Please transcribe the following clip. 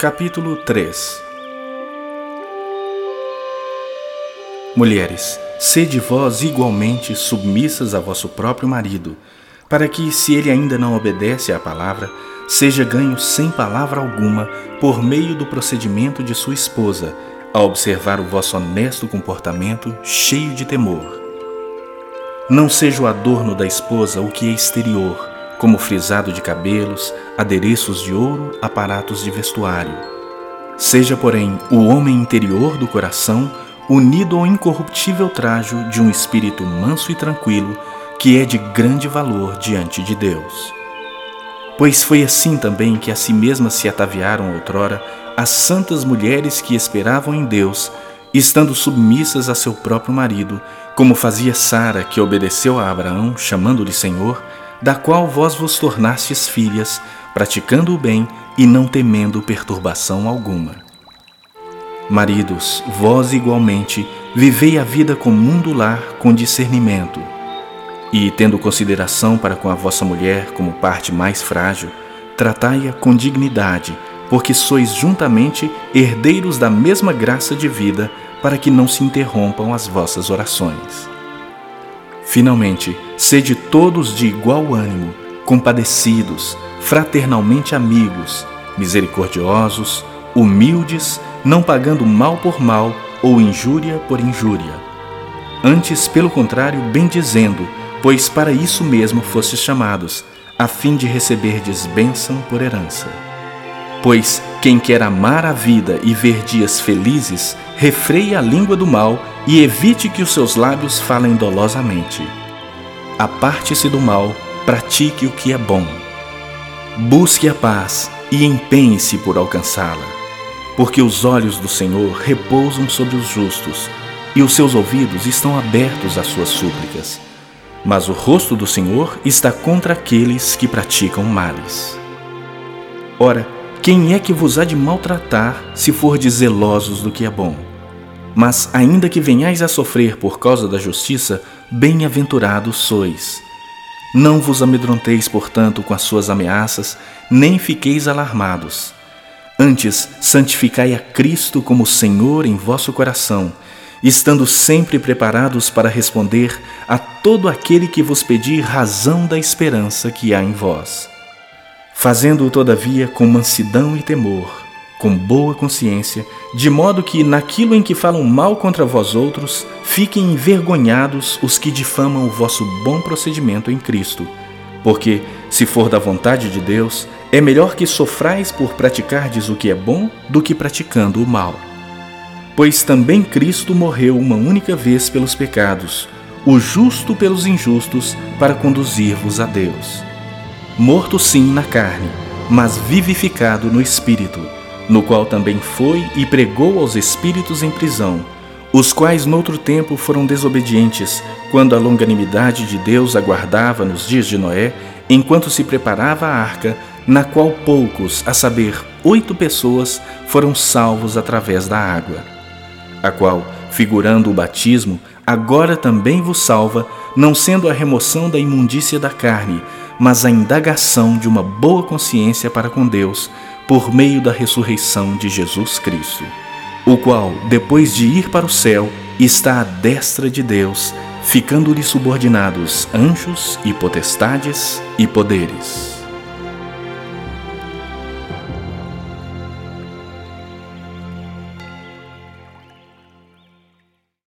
Capítulo 3 Mulheres, sede vós igualmente submissas a vosso próprio marido, para que, se ele ainda não obedece à palavra, seja ganho sem palavra alguma por meio do procedimento de sua esposa, a observar o vosso honesto comportamento cheio de temor. Não seja o adorno da esposa o que é exterior, como frisado de cabelos, adereços de ouro, aparatos de vestuário. Seja, porém, o homem interior do coração unido ao incorruptível trajo de um espírito manso e tranquilo, que é de grande valor diante de Deus. Pois foi assim também que a si mesmas se ataviaram outrora as santas mulheres que esperavam em Deus, estando submissas a seu próprio marido, como fazia Sara, que obedeceu a Abraão, chamando-lhe Senhor, da qual vós vos tornastes filhas, praticando o bem e não temendo perturbação alguma. Maridos, vós igualmente vivei a vida comum do lar com discernimento, e, tendo consideração para com a vossa mulher como parte mais frágil, tratai-a com dignidade, porque sois juntamente herdeiros da mesma graça de vida, para que não se interrompam as vossas orações. Finalmente, sede todos de igual ânimo, compadecidos, fraternalmente amigos, misericordiosos, humildes, não pagando mal por mal ou injúria por injúria. Antes, pelo contrário, bendizendo, pois para isso mesmo fostes chamados, a fim de receberdes bênção por herança. Pois quem quer amar a vida e ver dias felizes, refreie a língua do mal e evite que os seus lábios falem dolosamente. Aparte-se do mal, pratique o que é bom. Busque a paz e empenhe-se por alcançá-la porque os olhos do Senhor repousam sobre os justos, e os seus ouvidos estão abertos às suas súplicas. Mas o rosto do Senhor está contra aqueles que praticam males. Ora, quem é que vos há de maltratar se fordes zelosos do que é bom? Mas ainda que venhais a sofrer por causa da justiça, bem-aventurados sois. Não vos amedronteis, portanto, com as suas ameaças, nem fiqueis alarmados Antes, santificai a Cristo como Senhor em vosso coração, estando sempre preparados para responder a todo aquele que vos pedir razão da esperança que há em vós. Fazendo-o, todavia, com mansidão e temor, com boa consciência, de modo que, naquilo em que falam mal contra vós outros, fiquem envergonhados os que difamam o vosso bom procedimento em Cristo. Porque, se for da vontade de Deus, é melhor que sofrais por praticardes o que é bom do que praticando o mal. Pois também Cristo morreu uma única vez pelos pecados, o justo pelos injustos, para conduzir-vos a Deus. Morto sim na carne, mas vivificado no espírito, no qual também foi e pregou aos espíritos em prisão, os quais noutro tempo foram desobedientes, quando a longanimidade de Deus aguardava nos dias de Noé, enquanto se preparava a arca, na qual poucos, a saber, oito pessoas, foram salvos através da água, a qual, figurando o batismo, agora também vos salva, não sendo a remoção da imundícia da carne, mas a indagação de uma boa consciência para com Deus, por meio da ressurreição de Jesus Cristo, o qual, depois de ir para o céu, está à destra de Deus, ficando-lhe subordinados anjos e potestades e poderes.